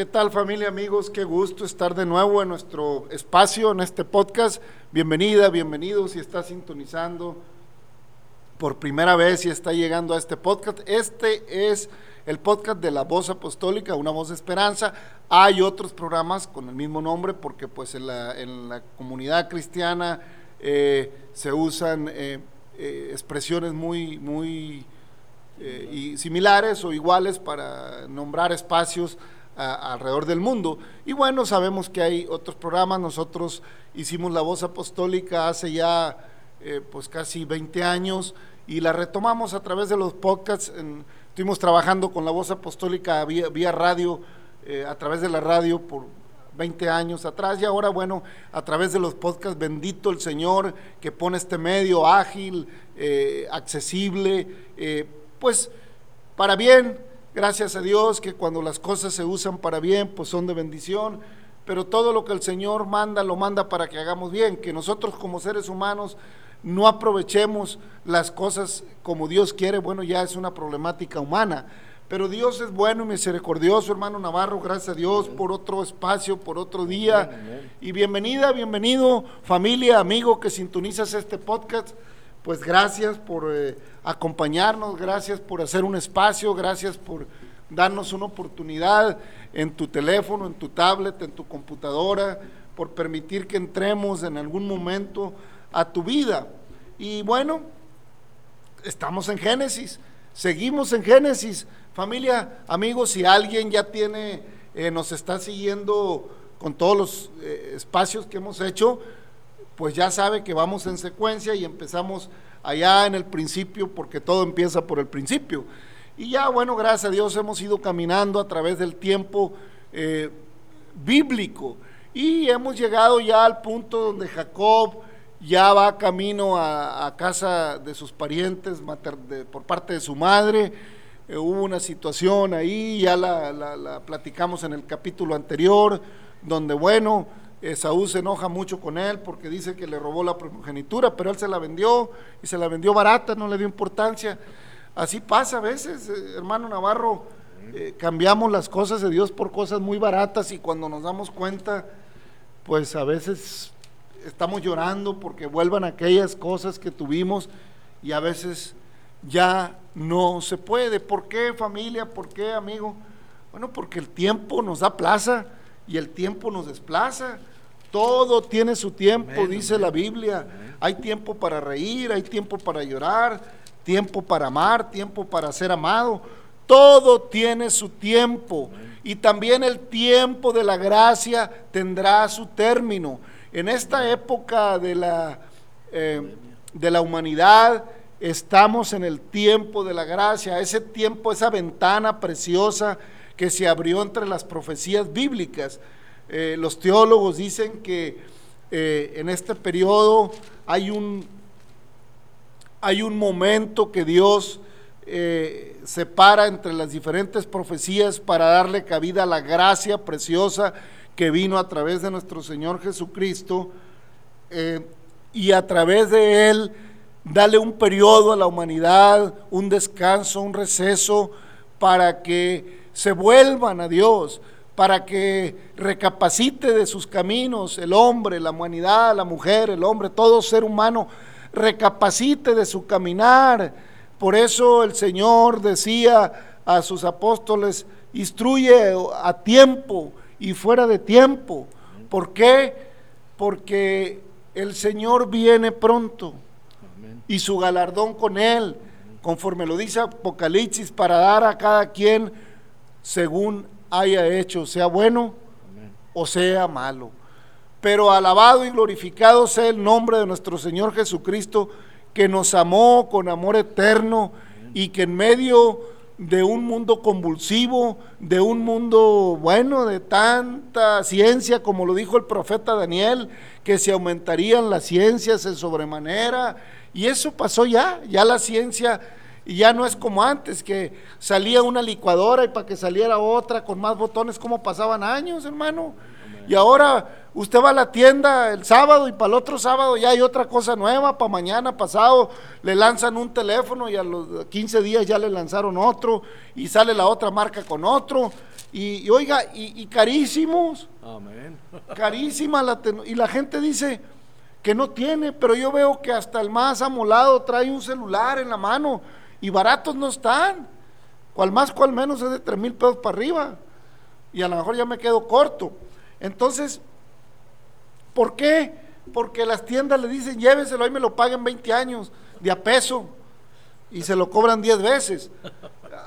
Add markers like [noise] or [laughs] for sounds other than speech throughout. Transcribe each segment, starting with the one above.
¿Qué tal familia, amigos? Qué gusto estar de nuevo en nuestro espacio, en este podcast. Bienvenida, bienvenidos si está sintonizando por primera vez y está llegando a este podcast. Este es el podcast de la voz apostólica, una voz de esperanza. Hay otros programas con el mismo nombre porque pues en la, comunidad cristiana eh, se usan eh, eh, expresiones muy, muy similares o iguales para nombrar espacios alrededor del mundo. Y bueno, sabemos que hay otros programas, nosotros hicimos la voz apostólica hace ya eh, pues casi 20 años y la retomamos a través de los podcasts. estuvimos trabajando con la voz apostólica vía, radio, eh, a través de la radio por 20 años atrás y ahora, bueno, a través de los podcasts, bendito el Señor que pone este medio ágil, eh, accesible, pues para bien, gracias a Dios que cuando las cosas se usan para bien, pues son de bendición, pero todo lo que el Señor manda, lo manda para que hagamos bien, que nosotros como seres humanos no aprovechemos las cosas como Dios quiere, bueno, ya es una problemática humana. Pero Dios es bueno y misericordioso, hermano Navarro, gracias a Dios por otro espacio, por otro día. Y bienvenida, bienvenido, familia, amigo que sintonizas este podcast. Pues gracias por eh, acompañarnos, gracias por hacer un espacio, gracias por darnos una oportunidad en tu teléfono, en tu tablet, en tu computadora, por permitir que entremos en algún momento a tu vida. Y bueno, estamos en Génesis, seguimos en Génesis. Familia, amigos, si alguien ya tiene, eh, nos está siguiendo con todos los eh, espacios que hemos hecho, pues ya sabe que vamos en secuencia y empezamos allá en el principio, porque todo empieza por el principio. Y ya, bueno, gracias a Dios hemos ido caminando a través del tiempo eh, bíblico y hemos llegado ya al punto donde Jacob ya va camino a, a casa de sus parientes por parte de su madre. Eh, hubo una situación ahí, ya la- la platicamos en el capítulo anterior, donde, bueno, Esaú se enoja mucho con él porque dice que le robó la primogenitura, pero él se la vendió y se la vendió barata, no le dio importancia. Así pasa a veces, eh, hermano Navarro, eh, cambiamos las cosas de Dios por cosas muy baratas y cuando nos damos cuenta, pues a veces estamos llorando porque vuelvan aquellas cosas que tuvimos y a veces ya no se puede. ¿Por qué familia? ¿Por qué amigo? Bueno, porque el tiempo nos da plaza y el tiempo nos desplaza. Todo tiene su tiempo, dice la Biblia. Hay tiempo para reír, hay tiempo para llorar, tiempo para amar, tiempo para ser amado. Todo tiene su tiempo. Y también el tiempo de la gracia tendrá su término. En esta época de la, eh, de la humanidad, estamos en el tiempo de la gracia, ese tiempo, esa ventana preciosa que se abrió entre las profecías bíblicas. Eh, los teólogos dicen que eh, en este periodo hay un, hay un momento que Dios eh, separa entre las diferentes profecías para darle cabida a la gracia preciosa que vino a través de nuestro Señor Jesucristo y a través de Él darle un periodo a la humanidad, un descanso, un receso para que se vuelvan a Dios, para que recapacite de sus caminos el hombre, la humanidad, la mujer, el hombre, todo ser humano, recapacite de su caminar. Por eso el Señor decía a sus apóstoles, instruye a tiempo y fuera de tiempo. ¿Por qué? Porque el Señor viene pronto y su galardón con él, conforme lo dice Apocalipsis, para dar a cada quien según haya hecho, sea bueno o sea malo. Pero alabado y glorificado sea el nombre de nuestro Señor Jesucristo, que nos amó con amor eterno y que en medio de un mundo convulsivo, de un mundo, bueno, de tanta ciencia, como lo dijo el profeta Daniel, que se aumentarían las ciencias en sobremanera. Y eso pasó ya, ya la ciencia ya no es como antes, que salía una licuadora y para que saliera otra con más botones, como pasaban años, hermano. Y ahora usted va a la tienda el sábado y para el otro sábado ya hay otra cosa nueva, para mañana pasado le lanzan un teléfono y a los 15 días ya le lanzaron otro y sale la otra marca con otro. Y, y oiga, y, y carísimos. Amén. [laughs] Carísima la y la gente dice que no tiene, pero yo veo que hasta el más amolado trae un celular en la mano y baratos no están. Cual más, cual menos es de tres mil pesos para arriba. Y a lo mejor ya me quedo corto. Entonces, ¿por qué? Porque las tiendas le dicen, lléveselo ahí me lo paguen 20 años de a peso y se lo cobran 10 veces.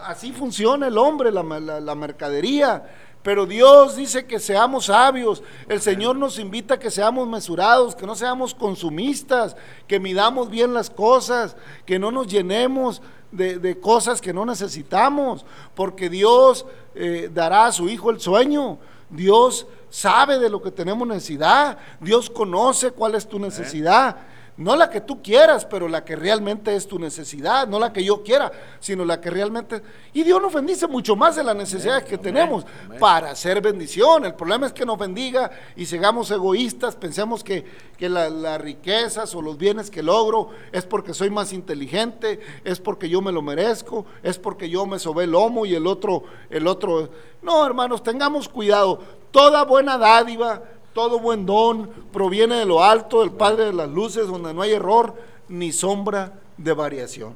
Así funciona el hombre, la- la mercadería. Pero Dios dice que seamos sabios. El Señor nos invita a que seamos mesurados, que no seamos consumistas, que midamos bien las cosas, que no nos llenemos de, de cosas que no necesitamos, porque Dios eh, dará a su Hijo el sueño. Dios sabe de lo que tenemos necesidad. Dios conoce cuál es tu necesidad. No la que tú quieras, pero la que realmente es tu necesidad, no la que yo quiera, sino la que realmente... Y Dios nos bendice mucho más de las necesidades que tenemos para hacer bendición. El problema es que nos bendiga y sigamos egoístas, pensemos que, que la- las riquezas o los bienes que logro es porque soy más inteligente, es porque yo me lo merezco, es porque yo me sobé el lomo y el otro, el otro... No, hermanos, tengamos cuidado. Toda buena dádiva, todo buen don proviene de lo alto, del Padre de las luces, donde no hay error ni sombra de variación.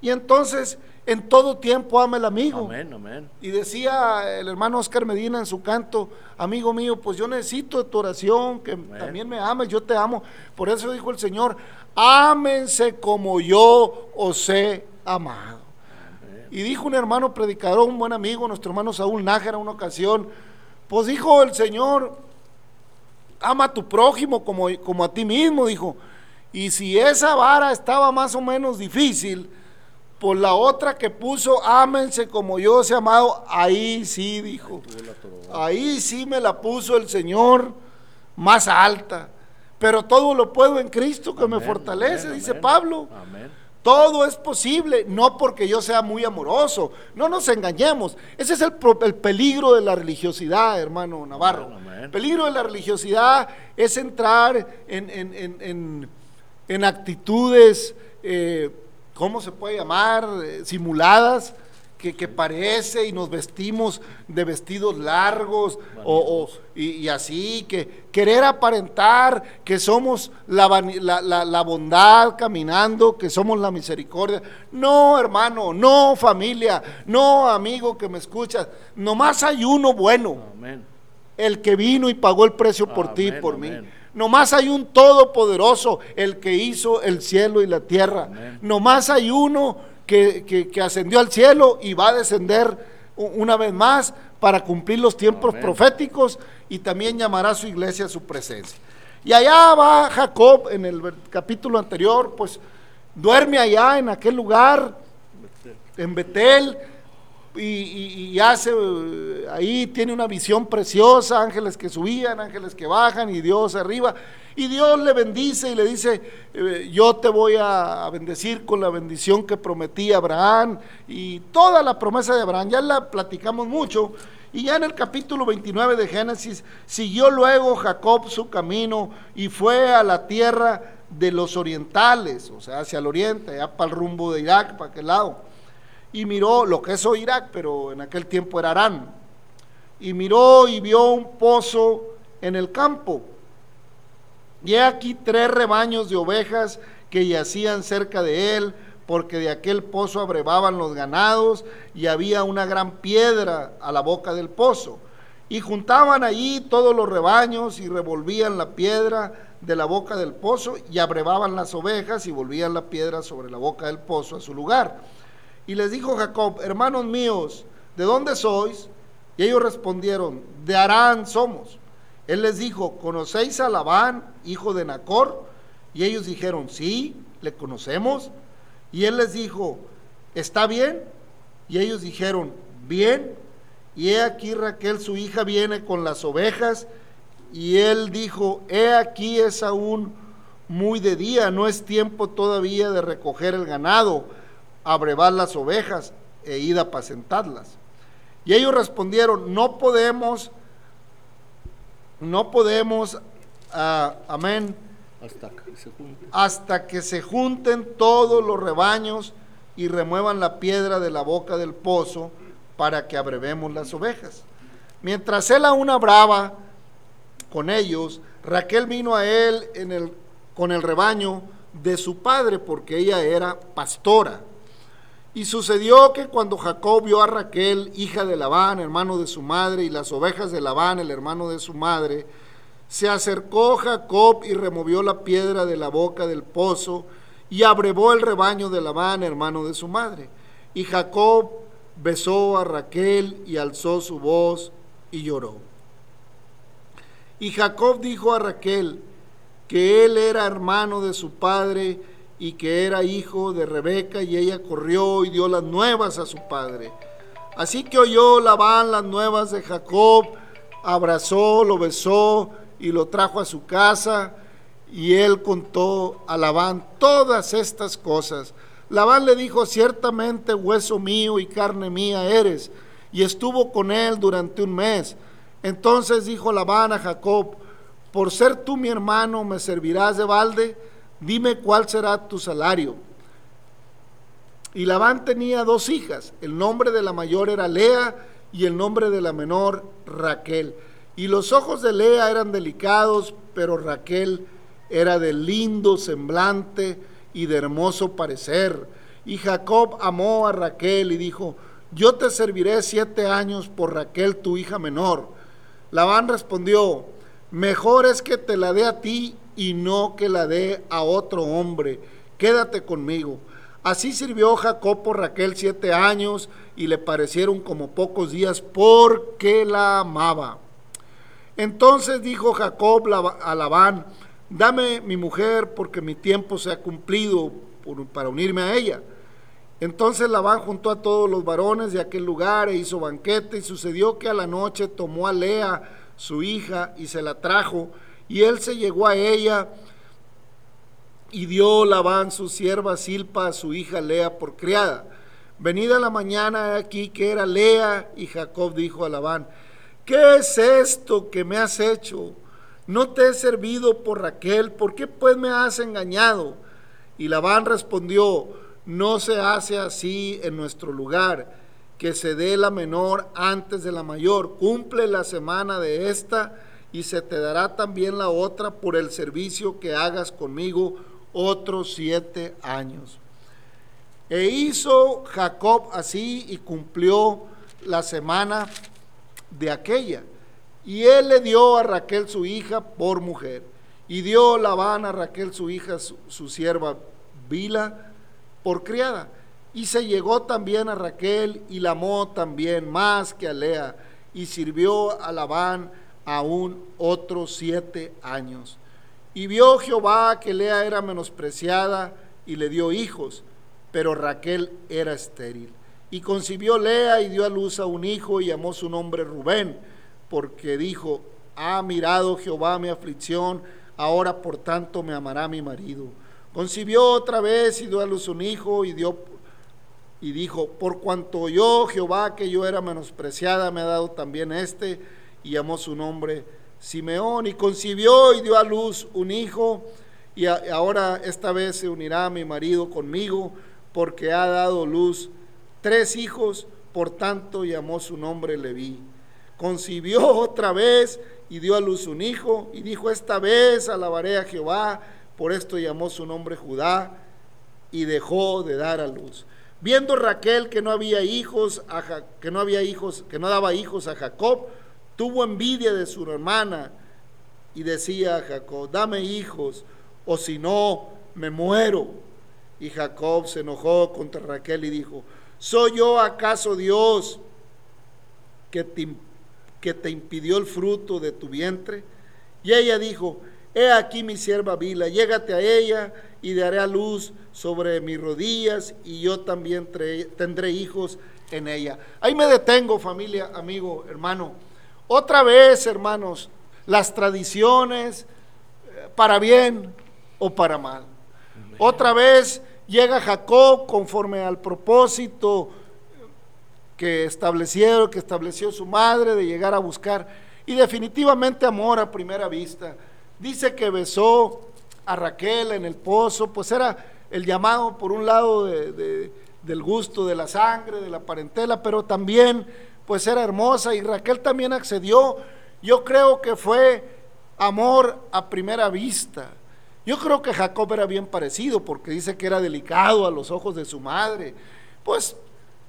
Y entonces, en todo tiempo ama el amigo. Amén, amén. Y decía el hermano Oscar Medina en su canto, amigo mío, pues yo necesito de tu oración, que también me ames, yo te amo. Por eso dijo el Señor, ámense como yo os he amado. Y dijo un hermano predicador, un buen amigo, nuestro hermano Saúl Nájera, una ocasión, pues dijo el Señor, ama a tu prójimo como, como a ti mismo, dijo. Y si esa vara estaba más o menos difícil, pues la otra que puso, ámense como yo os he amado, ahí sí, dijo. Ahí sí me la puso el Señor más alta. Pero todo lo puedo en Cristo que me fortalece, amén, dice amén. Pablo. Amén. Todo es posible, no porque yo sea muy amoroso. No nos engañemos. Ese es el, peligro de la religiosidad, hermano Navarro. El peligro de la religiosidad es entrar en, en- en- en- en actitudes, eh, ¿cómo se puede llamar? Eh, simuladas, que, que parece y nos vestimos de vestidos largos o, o- y, y así, que querer aparentar que somos la, la- la- la bondad caminando, que somos la misericordia. No, hermano, no, familia, no, amigo que me escuchas, nomás hay uno bueno Amén. el que vino y pagó el precio por ti, Amén, por amén. mí. Nomás hay un todopoderoso, el que hizo el cielo y la tierra. Nomás hay uno que, que- que ascendió al cielo y va a descender una vez más para cumplir los tiempos Amén. proféticos y también llamará a su iglesia a su presencia. Y allá va Jacob en el capítulo anterior, pues duerme allá en aquel lugar, en Betel y, hace eh, ahí tiene una visión preciosa, ángeles que subían, ángeles que bajan y Dios arriba. Y Dios le bendice y le dice, eh, yo te voy a bendecir con la bendición que prometí a Abraham y toda la promesa de Abraham, ya la platicamos mucho. Y ya en el capítulo 29 de Génesis, siguió luego Jacob su camino y fue a la tierra de los orientales, o sea, hacia el oriente, allá para el rumbo de Irak, para aquel lado y miró lo que es hoy Irak, pero en aquel tiempo era Arán. Y miró y vio un pozo en el campo. Y he aquí tres rebaños de ovejas que yacían cerca de él, porque de aquel pozo abrevaban los ganados y había una gran piedra a la boca del pozo. Y juntaban allí todos los rebaños y revolvían la piedra de la boca del pozo y abrevaban las ovejas y volvían la piedra sobre la boca del pozo a su lugar. Y les dijo Jacob, hermanos míos, ¿de dónde sois? Y ellos respondieron, de Arán somos. Él les dijo, ¿conocéis a Labán, hijo de Nacor? Y ellos dijeron, sí, le conocemos. Y él les dijo, ¿está bien? Y ellos dijeron, bien. Y he aquí Raquel, su hija, viene con las ovejas. Y él dijo, he aquí es aún muy de día, no es tiempo todavía de recoger el ganado, abrevar las ovejas e ir a apacentarlas. Y ellos respondieron, no podemos, no podemos, ah, amén, hasta que se junten. hasta que se junten todos los rebaños y remuevan la piedra de la boca del pozo para que abrevemos las ovejas. Mientras él aún hablaba con ellos, Raquel vino a él en el, con el rebaño de su padre, porque ella era pastora. Y sucedió que cuando Jacob vio a Raquel, hija de Labán, hermano de su madre, y las ovejas de Labán, el hermano de su madre, se acercó Jacob y removió la piedra de la boca del pozo y abrevó el rebaño de Labán, hermano de su madre. Y Jacob besó a Raquel y alzó su voz y lloró. Y Jacob dijo a Raquel que él era hermano de su padre y que era hijo de Rebeca y ella corrió y dio las nuevas a su padre. Así que oyó Labán las nuevas de Jacob, abrazó, lo besó y lo trajo a su casa y él contó a Labán todas estas cosas. Labán le dijo, ciertamente hueso mío y carne mía eres, y estuvo con él durante un mes. Entonces dijo Labán a Jacob, por ser tú mi hermano, ¿me servirás de balde? Dime cuál será tu salario. Y Labán tenía dos hijas, el nombre de la mayor era Lea y el nombre de la menor Raquel. Y los ojos de Lea eran delicados, pero Raquel era de lindo semblante y de hermoso parecer. Y Jacob amó a Raquel y dijo, yo te serviré siete años por Raquel, tu hija menor. Labán respondió, mejor es que te la dé a ti y no que la dé a otro hombre. Quédate conmigo. Así sirvió Jacob por Raquel siete años y le parecieron como pocos días porque la amaba. Entonces dijo Jacob a Labán, dame mi mujer porque mi tiempo se ha cumplido para unirme a ella. Entonces Labán juntó a todos los varones de aquel lugar e hizo banquete y sucedió que a la noche tomó a Lea, su hija, y se la trajo y él se llegó a ella y dio Labán su sierva Silpa a su hija Lea por criada. Venida la mañana aquí que era Lea y Jacob dijo a Labán, ¿qué es esto que me has hecho? No te he servido por Raquel, ¿por qué pues me has engañado? Y Labán respondió, no se hace así en nuestro lugar, que se dé la menor antes de la mayor, cumple la semana de esta y se te dará también la otra por el servicio que hagas conmigo otros siete años. E hizo Jacob así y cumplió la semana de aquella. Y él le dio a Raquel su hija por mujer. Y dio Labán a Raquel su hija, su, sierva Bila, por criada. Y se llegó también a Raquel y la amó también más que a Lea. Y sirvió a Labán aún otros siete años. Y vio Jehová que Lea era menospreciada y le dio hijos, pero Raquel era estéril. Y concibió Lea y dio a luz a un hijo y llamó su nombre Rubén, porque dijo, ha mirado Jehová mi aflicción, ahora por tanto me amará mi marido. Concibió otra vez y dio a luz un hijo y dio y dijo, por cuanto yo Jehová que yo era menospreciada me ha dado también este y llamó su nombre Simeón y concibió y dio a luz un hijo y ahora esta vez se unirá mi marido conmigo porque ha dado luz tres hijos, por tanto llamó su nombre Leví. Concibió otra vez y dio a luz un hijo y dijo esta vez alabaré a Jehová, por esto llamó su nombre Judá y dejó de dar a luz. Viendo Raquel que no había hijos, que no había hijos, que no daba hijos a Jacob, tuvo envidia de su hermana y decía a Jacob, dame hijos, o si no, me muero. Y Jacob se enojó contra Raquel y dijo, ¿soy yo acaso Dios que te, que te impidió el fruto de tu vientre? Y ella dijo, he aquí mi sierva Bila, llégate a ella y daré a luz sobre mis rodillas y yo también tendré hijos en ella. Ahí me detengo, familia, amigo, hermano. Otra vez, hermanos, las tradiciones, eh, para bien o para mal. Otra vez llega Jacob conforme al propósito que establecieron, que estableció su madre de llegar a buscar. Y definitivamente amor a primera vista. Dice que besó a Raquel en el pozo, pues era el llamado por un lado del gusto de la sangre, de la parentela, pero también pues era hermosa y Raquel también accedió. Yo creo que fue amor a primera vista. Yo creo que Jacob era bien parecido porque dice que era delicado a los ojos de su madre. Pues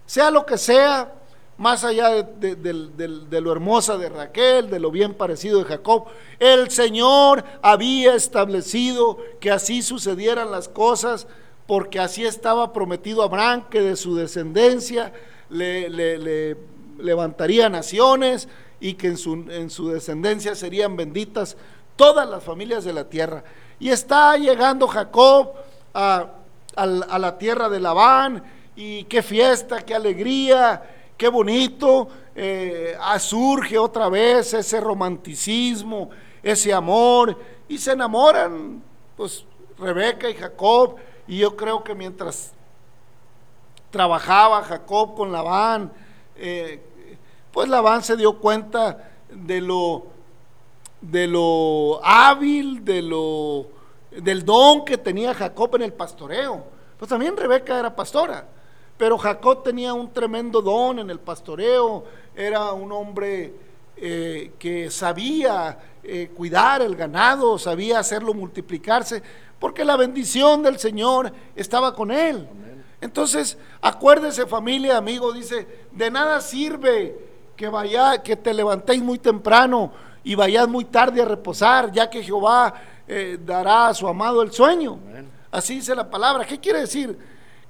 sea lo que sea, más allá de, lo hermosa de Raquel, de lo bien parecido de Jacob, el Señor había establecido que así sucedieran las cosas, porque así estaba prometido a Abraham que de su descendencia le, levantaría naciones y que en su, en su descendencia serían benditas todas las familias de la tierra. Y está llegando Jacob a, a la tierra de Labán, y qué fiesta, qué alegría qué bonito, eh, ah, surge otra vez ese romanticismo, ese amor, y se enamoran, pues Rebeca y Jacob, y yo creo que mientras trabajaba Jacob con Labán, eh, pues Labán se dio cuenta de lo, de lo hábil, de lo, del don que tenía Jacob en el pastoreo. Pues también Rebeca era pastora. Pero Jacob tenía un tremendo don en el pastoreo, era un hombre eh, que sabía eh, cuidar el ganado, sabía hacerlo multiplicarse, porque la bendición del Señor estaba con él. Entonces, acuérdese familia, amigo, dice, de nada sirve que vaya, que te levantéis muy temprano y vayas muy tarde a reposar, ya que Jehová eh, dará a su amado el sueño. Así dice la palabra. ¿Qué quiere decir?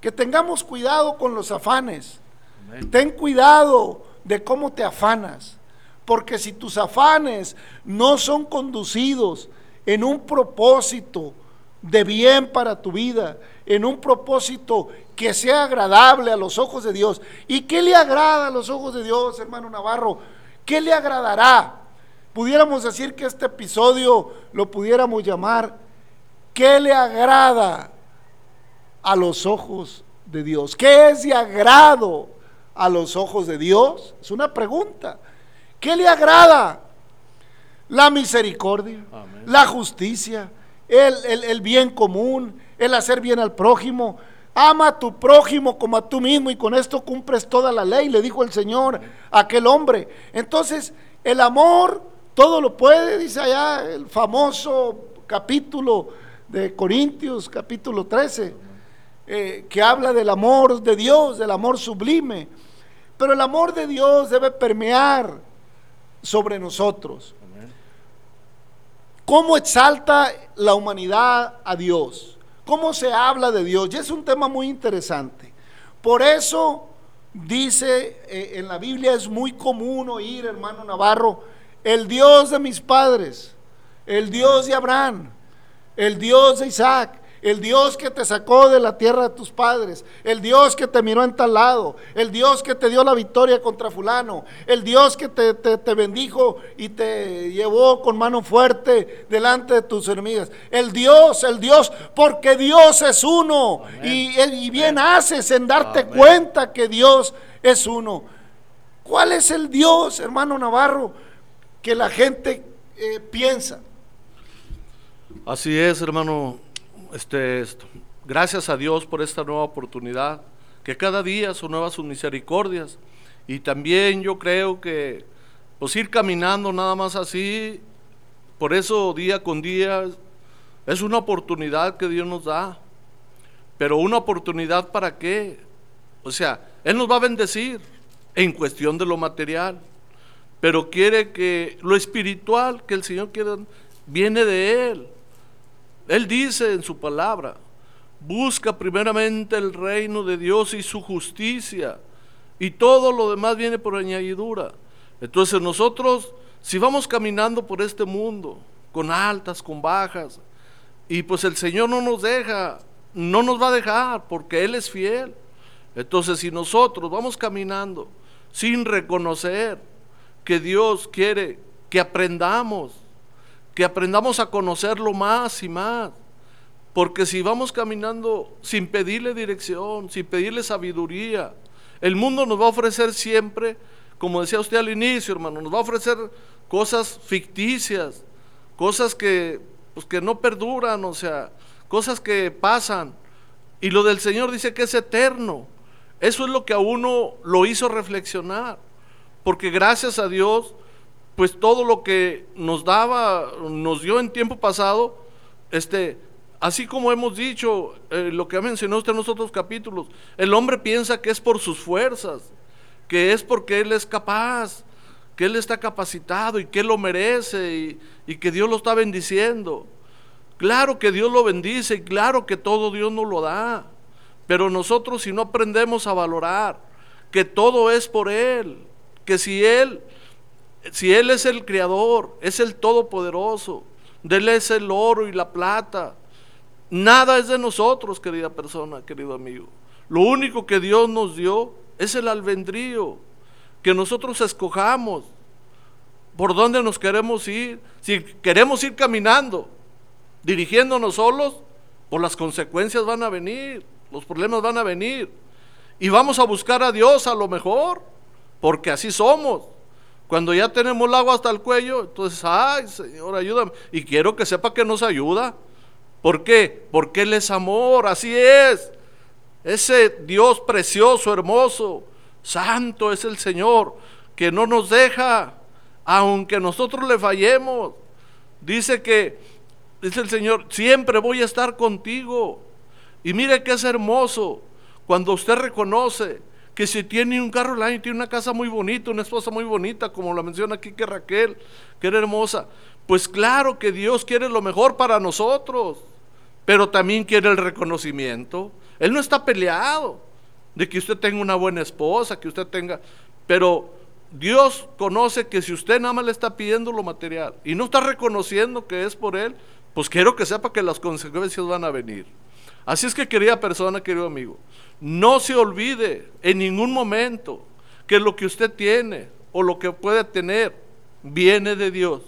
que tengamos cuidado con los afanes. Ten cuidado de cómo te afanas, porque si tus afanes no son conducidos en un propósito de bien para tu vida, en un propósito que sea agradable a los ojos de Dios. ¿Y qué le agrada a los ojos de Dios, hermano Navarro? ¿Qué le agradará? Pudiéramos decir que este episodio lo pudiéramos llamar, ¿qué le agrada a los ojos de Dios? ¿Qué es de agrado a los ojos de Dios? Es una pregunta. ¿Qué le agrada? La misericordia, la justicia, el, el, bien común, el hacer bien al prójimo. Ama a tu prójimo como a tú mismo y con esto cumples toda la ley, le dijo el Señor a aquel hombre. Entonces, el amor todo lo puede, dice allá el famoso capítulo de Corintios, capítulo 13 eh, que habla del amor de Dios, del amor sublime. Pero el amor de Dios debe permear sobre nosotros. ¿Cómo exalta la humanidad a Dios? ¿Cómo se habla de Dios? Y es un tema muy interesante. Por eso dice eh, en la Biblia es muy común oír, hermano Navarro, el Dios de mis padres, el Dios de Abraham, el Dios de Isaac, el Dios que te sacó de la tierra de tus padres, el Dios que te miró en tal lado, el Dios que te dio la victoria contra fulano, el Dios que te, bendijo y te llevó con mano fuerte delante de tus enemigas, el Dios, el Dios, porque Dios es uno. Y, bien haces en darte cuenta que Dios es uno. ¿Cuál es el Dios, hermano Navarro, que la gente eh, piensa? Así es, hermano este, gracias a Dios por esta nueva oportunidad, que cada día son nuevas sus misericordias. Y también yo creo que pues ir caminando nada más así, por eso día con día es una oportunidad que Dios nos da. Pero una oportunidad para qué? O sea, Él nos va a bendecir en cuestión de lo material, pero quiere que lo espiritual que el Señor quiere viene de Él. Él dice en su palabra, busca primeramente el reino de Dios y su justicia, y todo lo demás viene por añadidura. Entonces nosotros, si vamos caminando por este mundo, con altas, con bajas, y pues el Señor no nos deja, no nos va a dejar, porque Él es fiel. Entonces si nosotros vamos caminando sin reconocer que Dios quiere que aprendamos, que aprendamos a conocerlo más y más, porque si vamos caminando sin pedirle dirección, sin pedirle sabiduría, el mundo nos va a ofrecer siempre, como decía usted al inicio, hermano, nos va a ofrecer cosas ficticias, cosas que, pues, que no perduran, o sea, cosas que pasan. Y lo del Señor dice que es eterno. Eso es lo que a uno lo hizo reflexionar. Porque gracias a Dios, pues todo lo que nos daba, nos dio en tiempo pasado, este, Así como hemos dicho, eh, lo que ha mencionado usted en los otros capítulos, el hombre piensa que es por sus fuerzas, que es porque él es capaz, que él está capacitado y que lo merece y, y que Dios lo está bendiciendo. Claro que Dios lo bendice y claro que todo Dios nos lo da, pero nosotros si no aprendemos a valorar que todo es por Él, que si Él, si Él es el creador, es el todopoderoso, de Él es el oro y la plata, Nada es de nosotros, querida persona, querido amigo. Lo único que Dios nos dio es el albedrío, que nosotros escojamos por dónde nos queremos ir. Si queremos ir caminando, dirigiéndonos solos, pues las consecuencias van a venir, los problemas van a venir. Y vamos a buscar a Dios a lo mejor, porque así somos. Cuando ya tenemos el agua hasta el cuello, entonces, ay Señor, ayúdame. Y quiero que sepa que nos ayuda. ¿Por qué? Porque Él es amor, así es. Ese Dios precioso, hermoso, santo es el Señor, que no nos deja, aunque nosotros le fallemos. Dice que, dice el Señor, siempre voy a estar contigo. Y mire que es hermoso cuando usted reconoce que si tiene un carro el tiene una casa muy bonita, una esposa muy bonita, como la menciona aquí que Raquel, que era hermosa, pues claro que Dios quiere lo mejor para nosotros pero también quiere el reconocimiento. Él no está peleado de que usted tenga una buena esposa, que usted tenga, pero Dios conoce que si usted nada más le está pidiendo lo material y no está reconociendo que es por Él, pues quiero que sepa que las consecuencias van a venir. Así es que querida persona, querido amigo, no se olvide en ningún momento que lo que usted tiene o lo que puede tener viene de Dios,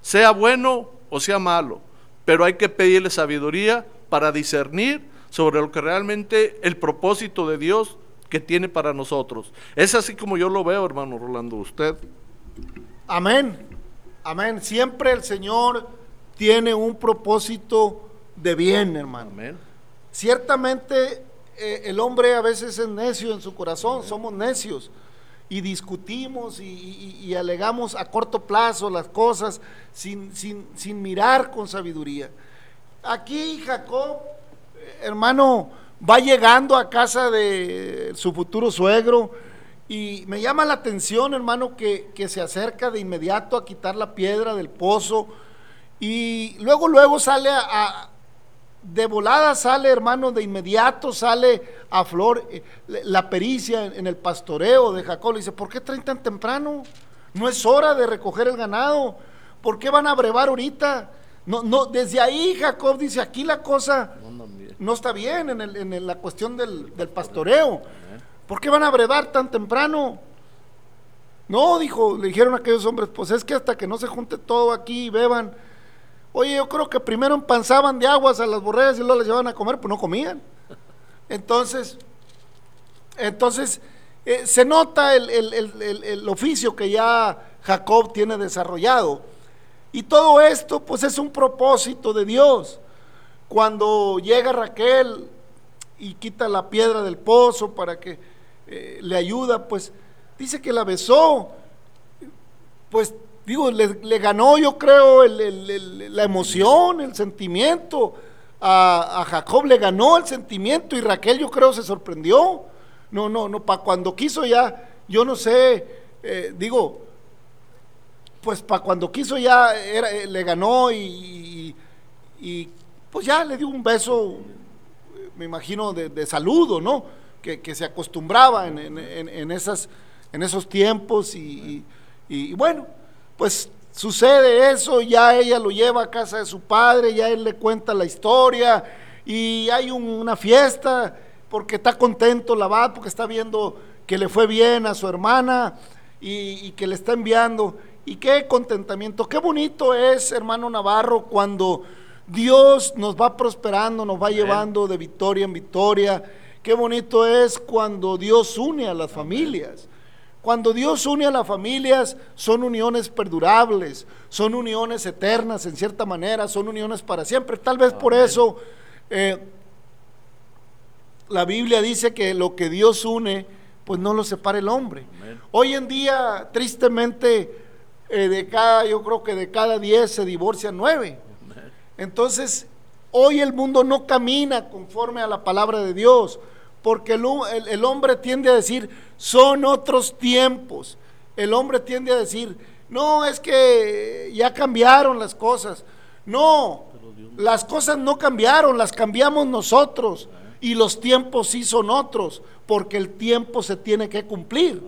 sea bueno o sea malo pero hay que pedirle sabiduría para discernir sobre lo que realmente el propósito de Dios que tiene para nosotros. Es así como yo lo veo, hermano Rolando, usted. Amén, amén. Siempre el Señor tiene un propósito de bien, hermano. Amén. Ciertamente eh, el hombre a veces es necio en su corazón, somos necios y discutimos y, alegamos a corto plazo las cosas sin, sin, mirar con sabiduría. Aquí Jacob, hermano, va llegando a casa de su futuro suegro y me llama la atención, hermano, que, que se acerca de inmediato a quitar la piedra del pozo y luego, luego sale a de volada sale, hermano, de inmediato sale a flor eh, la pericia en, el pastoreo de Jacob. Le dice, ¿por qué traen tan temprano? No es hora de recoger el ganado. ¿Por qué van a brevar ahorita? No, no, desde ahí Jacob dice, aquí la cosa no está bien en, en la cuestión del, del, pastoreo. ¿Por qué van a brevar tan temprano? No, dijo, le dijeron aquellos hombres, pues es que hasta que no se junte todo aquí y beban, Oye, yo creo que primero empanzaban de aguas a las borregas y luego las llevaban a comer, pues no comían. Entonces, entonces eh, se nota el, oficio que ya Jacob tiene desarrollado. Y todo esto, pues es un propósito de Dios. Cuando llega Raquel y quita la piedra del pozo para que eh, le ayuda, pues dice que la besó. Pues digo, le, ganó yo creo la emoción, el sentimiento. A, Jacob le ganó el sentimiento y Raquel yo creo se sorprendió. No, no, no, para cuando quiso ya, yo no sé, eh, digo, pues para cuando quiso ya era, eh, le ganó y, pues ya le dio un beso, me imagino, de, saludo, ¿no? Que, se acostumbraba en, esas, en esos tiempos y bueno, pues sucede eso, ya ella lo lleva a casa de su padre, ya él le cuenta la historia y hay un- una fiesta porque está contento Labán, porque está viendo que le fue bien a su hermana y, y que le está enviando. Y qué contentamiento, qué bonito es, hermano Navarro, cuando Dios nos va prosperando, nos va llevando de victoria en victoria. Qué bonito es cuando Dios une a las familias. Cuando Dios une a las familias, son uniones perdurables, son uniones eternas en cierta manera, son uniones para siempre. Tal vez por eso eh, la Biblia dice que lo que Dios une, pues no lo separa el hombre. Amén. Hoy en día, tristemente, eh, de cada, yo creo que de cada 10 se divorcian 9. Entonces, hoy el mundo no camina conforme a la palabra de Dios, porque el, hu- el- el hombre tiende a decir, son otros tiempos. El hombre tiende a decir, no, es que ya cambiaron las cosas. No, las cosas no cambiaron, las cambiamos nosotros. Y los tiempos sí son otros, porque el tiempo se tiene que cumplir.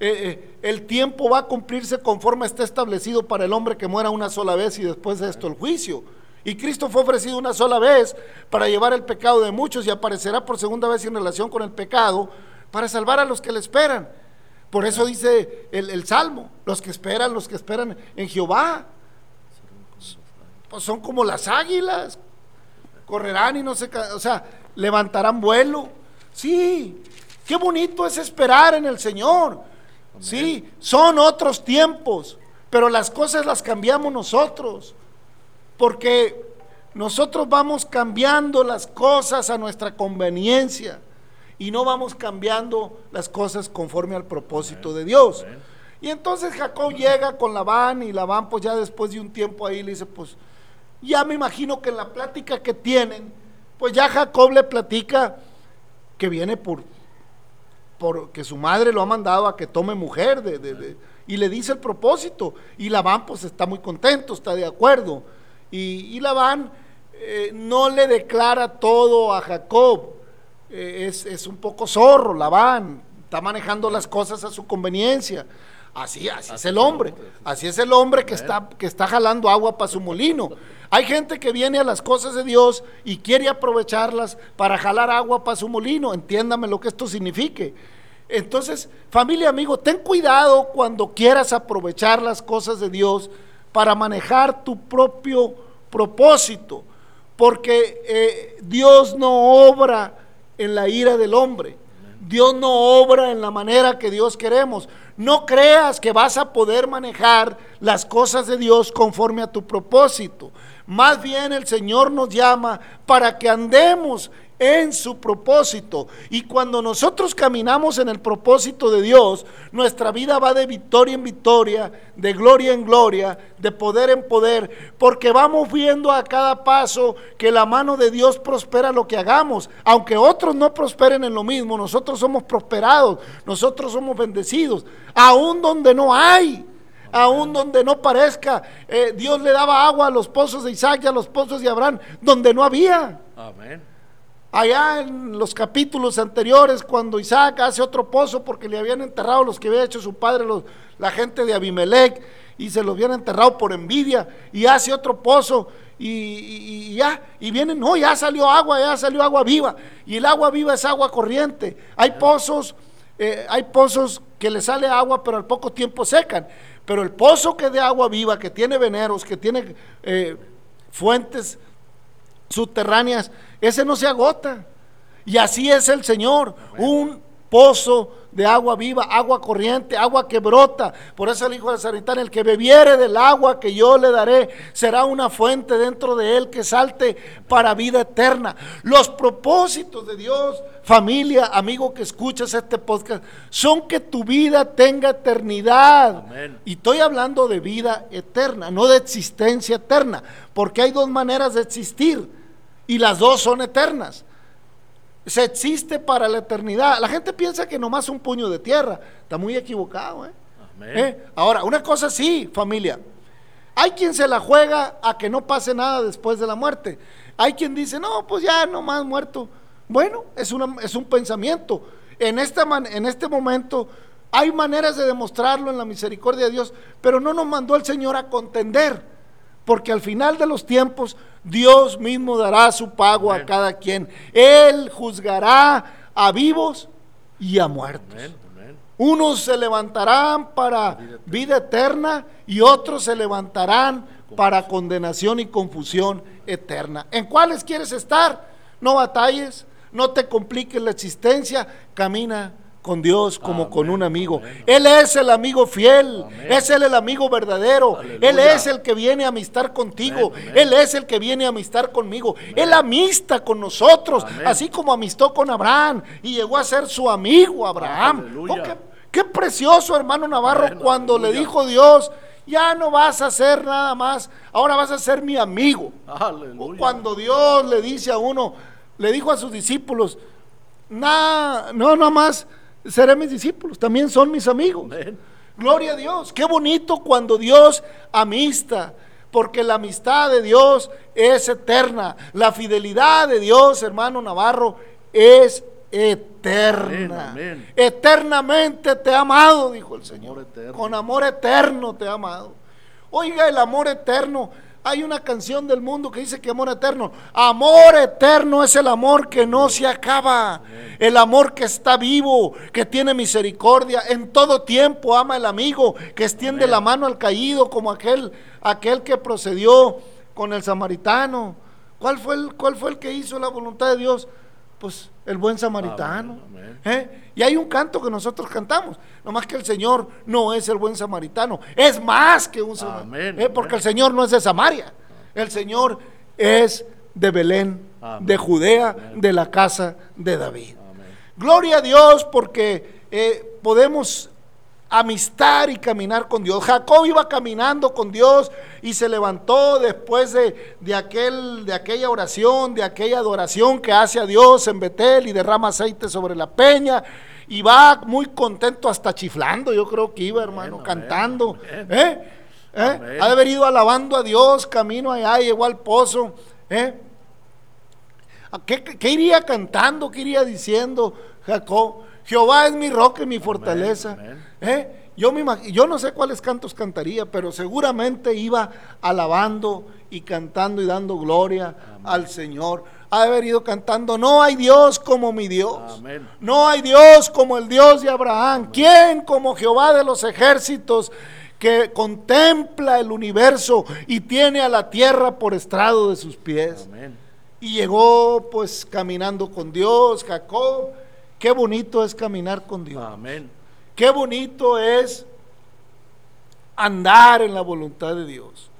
Eh, eh, el tiempo va a cumplirse conforme está establecido para el hombre que muera una sola vez y después de esto el juicio. Y Cristo fue ofrecido una sola vez para llevar el pecado de muchos y aparecerá por segunda vez en relación con el pecado para salvar a los que le esperan. Por eso dice el, el Salmo, los que esperan, los que esperan en Jehová, pues son como las águilas, correrán y no se, o sea, levantarán vuelo. Sí, qué bonito es esperar en el Señor. Sí, son otros tiempos, pero las cosas las cambiamos nosotros, porque nosotros vamos cambiando las cosas a nuestra conveniencia y no vamos cambiando las cosas conforme al propósito de Dios. Y entonces Jacob llega con Labán y Labán pues ya después de un tiempo ahí le dice pues ya me imagino que en la plática que tienen pues ya Jacob le platica que viene por porque su madre lo ha mandado a que tome mujer de, de- de- y le dice el propósito. Y Labán pues está muy contento, está de acuerdo y, Labán eh, no le declara todo a Jacob, Eh, es, es un poco zorro Labán, está manejando las cosas a su conveniencia. Así, así es el hombre, así es el hombre que está, que está jalando agua para su molino. Hay gente que viene a las cosas de Dios y quiere aprovecharlas para jalar agua para su molino. Entiéndame lo que esto signifique. Entonces, familia, amigo, ten cuidado cuando quieras aprovechar las cosas de Dios para manejar tu propio propósito, porque eh, Dios no obra en la ira del hombre. Dios no obra en la manera que Dios queremos. No creas que vas a poder manejar las cosas de Dios conforme a tu propósito. Más bien el Señor nos llama para que andemos en su propósito. Y cuando nosotros caminamos en el propósito de Dios, nuestra vida va de victoria en victoria, de gloria en gloria, de poder en poder, porque vamos viendo a cada paso que la mano de Dios prospera lo que hagamos. Aunque otros no prosperen en lo mismo, nosotros somos prosperados, nosotros somos bendecidos, aún donde no hay. Aún donde no parezca, eh, Dios le daba agua a los pozos de Isaac y a los pozos de Abraham, donde no había. Amén. Allá en los capítulos anteriores, cuando Isaac hace otro pozo porque le habían enterrado los que había hecho su padre, los- la gente de Abimelech, y se los habían enterrado por envidia, y hace otro pozo, y, y- y ya, y vienen, no, ya salió agua, ya salió agua viva, y el agua viva es agua corriente. Hay pozos, eh, hay pozos que le sale agua, pero al poco tiempo secan. Pero el pozo que de agua viva, que tiene veneros, que tiene eh, fuentes subterráneas, ese no se agota. Y así es el Señor, un pozo de agua viva, agua corriente, agua que brota. Por eso el Hijo de Sanitán, el que bebiere del agua que yo le daré, será una fuente dentro de él que salte para vida eterna. Los propósitos de Dios, familia, amigo que escuchas este podcast, son que tu vida tenga eternidad. Amén. Y estoy hablando de vida eterna, no de existencia eterna, porque hay dos maneras de existir y las dos son eternas. Se existe para la eternidad. La gente piensa que nomás un puño de tierra. Está muy equivocado. ¿eh? ¿Eh? Ahora, una cosa sí, familia. Hay quien se la juega a que no pase nada después de la muerte. Hay quien dice, no, pues ya nomás muerto. Bueno, es, una, es un pensamiento. En, esta man- en este momento Hay maneras de demostrarlo en la misericordia de Dios, pero no nos mandó el Señor a contender, porque al final de los tiempos Dios mismo dará su pago a cada quien. Él juzgará a vivos y a muertos. Amén, amén. Unos se levantarán para vida eterna y otros se levantarán para condenación y confusión eterna. ¿En cuáles quieres estar? No batalles, no te compliques la existencia, camina con Dios como Amén, con un amigo. amén. Él es el amigo fiel, Amén. es él el amigo verdadero, Aleluya. Él es el que viene a amistar contigo. Él es el que viene a amistar conmigo, Él amista con nosotros, así como amistó con Abraham y llegó a ser su amigo Abraham. Oh, qué, qué precioso, hermano Navarro, cuando le dijo Dios, ya no vas a ser nada más, ahora vas a ser mi amigo. Aleluya. Cuando Dios le dice a uno, le dijo a sus discípulos, "Na- no, nada más seré mis discípulos, también son mis amigos. Amén. Gloria a Dios, qué bonito cuando Dios amista, porque la amistad de Dios es eterna, la fidelidad de Dios, hermano Navarro, es eterna. Amén, amén. Eternamente te he amado, dijo el Señor. Amor eterno. Con amor eterno te he amado. Oiga, el amor eterno. Hay una canción del mundo que dice que amor eterno. Amor eterno es el amor que no se acaba. El amor que está vivo, que tiene misericordia. En todo tiempo ama el amigo, que extiende Amén. la mano al caído, como aquel, aquel que procedió con el samaritano. ¿Cuál fue el, cuál fue el que hizo la voluntad de Dios? Pues el buen samaritano. Amén, amén. ¿Eh? Y hay un canto que nosotros cantamos, nomás que el Señor no es el buen samaritano, es más que un samaritano, ¿eh? porque el Señor no es de Samaria, el Señor es de Belén, de Judea, de la casa de David. Gloria a Dios porque eh, podemos amistar y caminar con Dios. Jacob iba caminando con Dios y se levantó después de, de aquel, de aquella oración, de aquella adoración que hace a Dios en Betel y derrama aceite sobre la peña. Y va muy contento hasta chiflando, yo creo que iba, hermano, amén, cantando. amén. ¿Eh? ¿Eh? Amén. Ha de haber ido alabando a Dios, camino allá, llegó al pozo. ¿Eh? ¿A ¿Qué, qué iría cantando? ¿Qué iría diciendo Jacob? Jehová es mi roca y mi fortaleza. ¿Eh? Yo, me imag- yo no sé cuáles cantos cantaría, pero seguramente iba alabando y cantando y dando gloria al Señor. Ha de haber ido cantando, no hay Dios como mi Dios. Amén. No hay Dios como el Dios de Abraham. ¿Quién como Jehová de los ejércitos que contempla el universo y tiene a la tierra por estrado de sus pies? Amén. Y llegó pues caminando con Dios, Jacob. Qué bonito es caminar con Dios. Amén. Qué bonito es andar en la voluntad de Dios.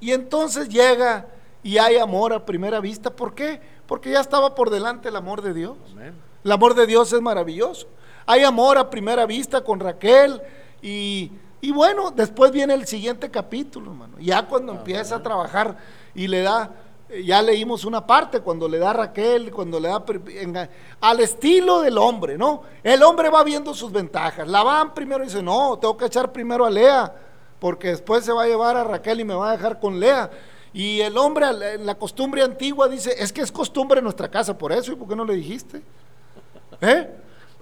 Y entonces llega y hay amor a primera vista. ¿Por qué? Porque ya estaba por delante el amor de Dios. Amén. El amor de Dios es maravilloso. Hay amor a primera vista con Raquel y, y bueno, después viene el siguiente capítulo, hermano. Ya cuando empieza a trabajar y le da, ya leímos una parte, cuando le da Raquel, cuando le da al estilo del hombre, ¿no? El hombre va viendo sus ventajas. Labán primero dice, no, tengo que echar primero a Lea, porque después se va a llevar a Raquel y me va a dejar con Lea. Y el hombre, en la costumbre antigua, dice, es que es costumbre en nuestra casa, por eso, ¿y por qué no le dijiste? ¿Eh?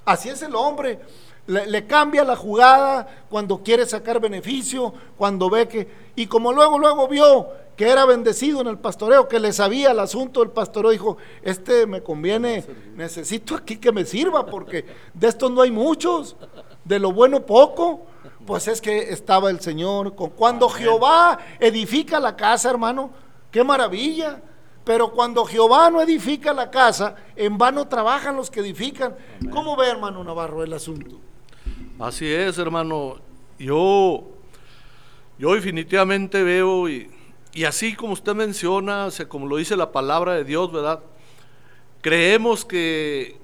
Así es el hombre. Le, le cambia la jugada cuando quiere sacar beneficio, cuando ve que... Y como luego, luego vio que era bendecido en el pastoreo, que le sabía el asunto del pastoreo, dijo, este me conviene, necesito aquí que me sirva, porque de estos no hay muchos, de lo bueno poco. Pues es que estaba el Señor. Con, cuando. Jehová edifica la casa, hermano, qué maravilla. Pero cuando Jehová no edifica la casa, en vano trabajan los que edifican. ¿Cómo ve, hermano Navarro, el asunto? Así es, hermano. Yo, yo definitivamente veo, y, y así como usted menciona, como lo dice la palabra de Dios, ¿verdad? Creemos que,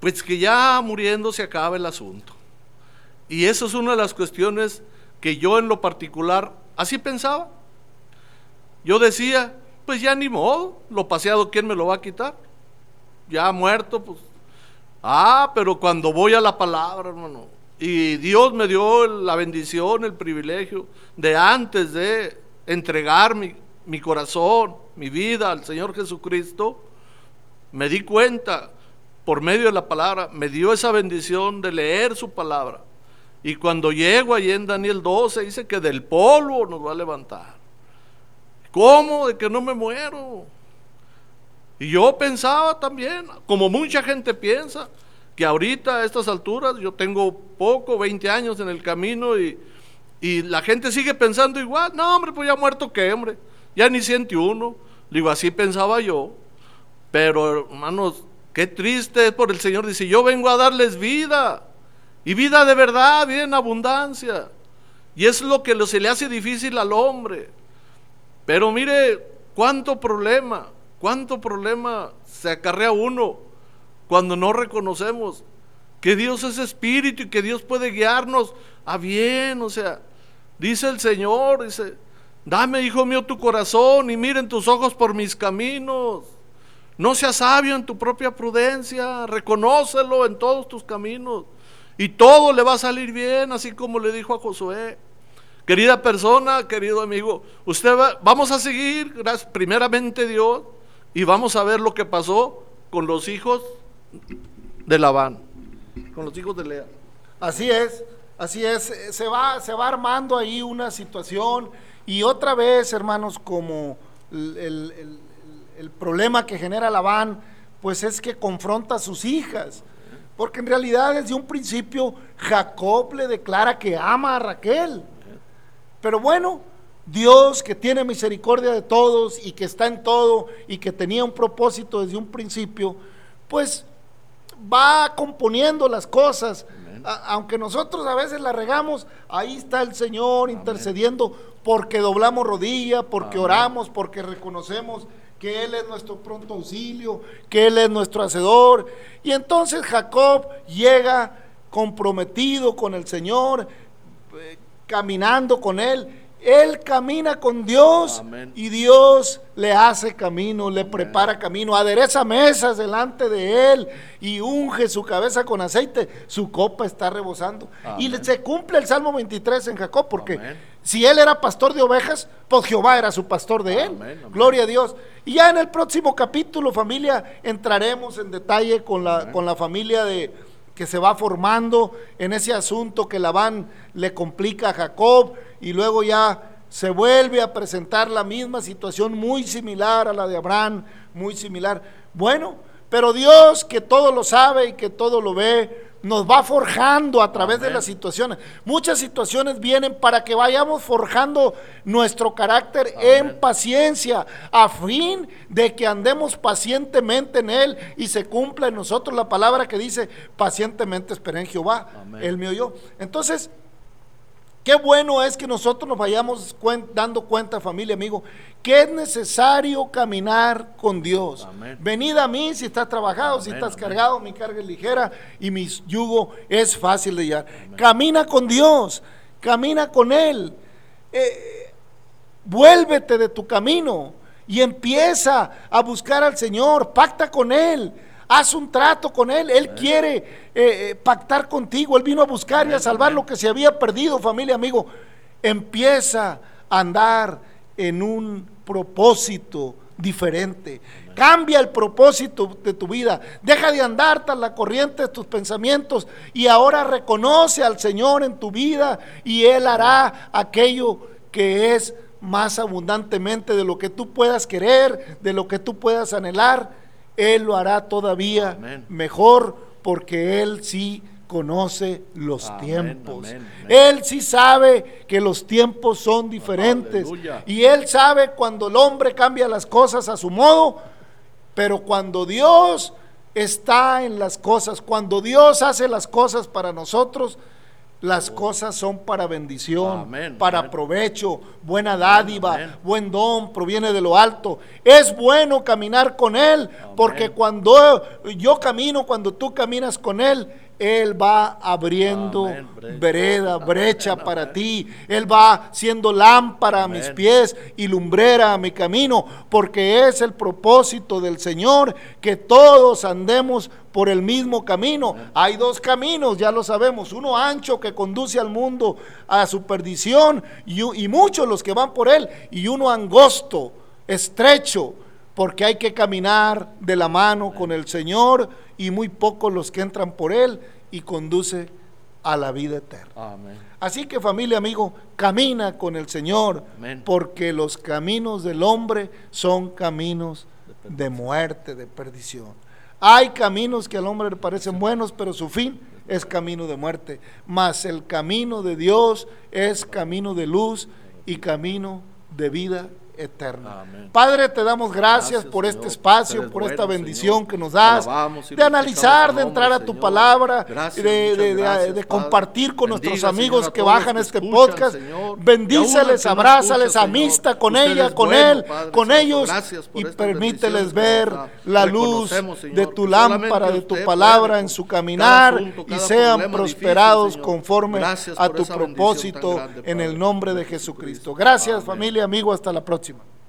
pues que ya muriendo se acaba el asunto. Y esa es una de las cuestiones que yo en lo particular así pensaba. Yo decía, pues ya ni modo, lo paseado, ¿quién me lo va a quitar? Ya muerto, pues Ah, pero cuando voy a la palabra, hermano, y Dios me dio la bendición, el privilegio de antes de entregar mi, corazón, mi vida al Señor Jesucristo, me di cuenta por medio de la palabra, me dio esa bendición de leer su palabra, Y cuando llego allí en Daniel 12, dice que del polvo nos va a levantar. ¿Cómo? De que no me muero. Y yo pensaba también, como mucha gente piensa, que ahorita a estas alturas yo tengo poco, 20 años en el camino y, y la gente sigue pensando igual. No, hombre, pues ya muerto que, hombre. Ya ni siente uno. Digo, así pensaba yo. Pero, hermanos, qué triste es por el Señor. Dice, yo vengo a darles vida. Y vida de verdad, vida en abundancia. Y es lo que se le hace difícil al hombre. Pero mire, cuánto problema, cuánto problema se acarrea uno cuando no reconocemos que Dios es espíritu y que Dios puede guiarnos a bien. O sea, dice el Señor, dice, dame, hijo mío, tu corazón y miren tus ojos por mis caminos. No seas sabio en tu propia prudencia, reconócelo en todos tus caminos y todo le va a salir bien, así como le dijo a Josué. Querida persona, querido amigo, usted va, vamos a seguir, primeramente Dios, y vamos a ver lo que pasó con los hijos de Labán, con los hijos de Lea. Así es, así es, se va, se va armando ahí una situación y otra vez, hermanos, como el, el- el- problema que genera Labán, pues es que confronta a sus hijas. Porque en realidad desde un principio Jacob le declara que ama a Raquel. Pero bueno, Dios que tiene misericordia de todos y que está en todo y que tenía un propósito desde un principio, pues va componiendo las cosas. A- aunque nosotros a veces la regamos, ahí está el Señor intercediendo porque doblamos rodilla, porque oramos, porque reconocemos que Él es nuestro pronto auxilio, que Él es nuestro hacedor. Y entonces Jacob llega comprometido con el Señor, eh, caminando con Él. Él camina con Dios Amén. y Dios le hace camino, le prepara camino, adereza mesas delante de Él y unge su cabeza con aceite. Su copa está rebosando. Y se cumple el Salmo 23 en Jacob, porque si Él era pastor de ovejas, pues Jehová era su pastor de Él. Gloria a Dios. Y ya en el próximo capítulo, familia, entraremos en detalle con la, con la familia de que se va formando en ese asunto que Labán le complica a Jacob y luego ya se vuelve a presentar la misma situación muy similar a la de Abraham, muy similar. Bueno, pero Dios que todo lo sabe y que todo lo ve, nos va forjando a través de las situaciones. Muchas situaciones vienen para que vayamos forjando nuestro carácter en paciencia, a fin de que andemos pacientemente en Él y se cumpla en nosotros la palabra que dice, pacientemente esperé en Jehová. Amén. Él me oyó. Entonces, Qué bueno es que nosotros nos vayamos cuen- dando cuenta, familia, amigo, que es necesario caminar con Dios. Amén. Venid a mí si estás trabajado, si estás amén. cargado, mi carga es ligera y mi yugo es fácil de llevar. Camina con Dios, camina con Él. Eh, vuélvete de tu camino y empieza a buscar al Señor, pacta con Él, haz un trato con Él, Él quiere eh, eh, pactar contigo, Él vino a buscar y a salvar lo que se había perdido, familia, amigo, empieza a andar en un propósito diferente. Cambia el propósito de tu vida. Deja de andar tras la corriente de tus pensamientos y ahora reconoce al Señor en tu vida y Él hará aquello que es más abundantemente de lo que tú puedas querer, de lo que tú puedas anhelar. Él lo hará todavía Amén. mejor porque Él sí conoce los Amén, tiempos. amén. Él sí sabe que los tiempos son diferentes. Aleluya. Y Él sabe cuando el hombre cambia las cosas a su modo, pero cuando Dios está en las cosas, cuando Dios hace las cosas para nosotros, las cosas son para bendición, Amén, para amén. provecho, buena dádiva, amén. buen don, proviene de lo alto. Es bueno caminar con Él, porque cuando yo camino, cuando tú caminas con Él, Él va abriendo brecha. vereda, brecha para ti. Él va siendo lámpara a mis pies y lumbrera a mi camino, porque es el propósito del Señor que todos andemos por el mismo camino. Hay dos caminos, ya lo sabemos, uno ancho que conduce al mundo a su perdición y, muchos los que van por él, y uno angosto, estrecho, porque hay que caminar de la mano con el Señor y muy pocos los que entran por él y conduce a la vida eterna. Amén. Así que familia, amigo, camina con el Señor, Amén. porque los caminos del hombre son caminos de muerte, de perdición. Hay caminos que al hombre le parecen buenos, pero su fin es camino de muerte. Mas el camino de Dios es camino de luz y camino de vida eterna. Amén. Padre, te damos gracias, Gracias, por este Señor. espacio, por esta bendición Señor. que nos das, de analizar, de entrar a tu Señor. palabra, Gracias, de, gracias, compartir con Bendiga, nuestros amigos que bajan que este escuchan, podcast. Bendíceles, abrázales, amista con Usted ella, con bueno, él, Padre con ellos y permíteles ver la luz de tu lámpara, de tu palabra en su caminar y sean prosperados conforme a tu propósito en el nombre de Jesucristo. Gracias familia, amigo, hasta la próxima. Фатима.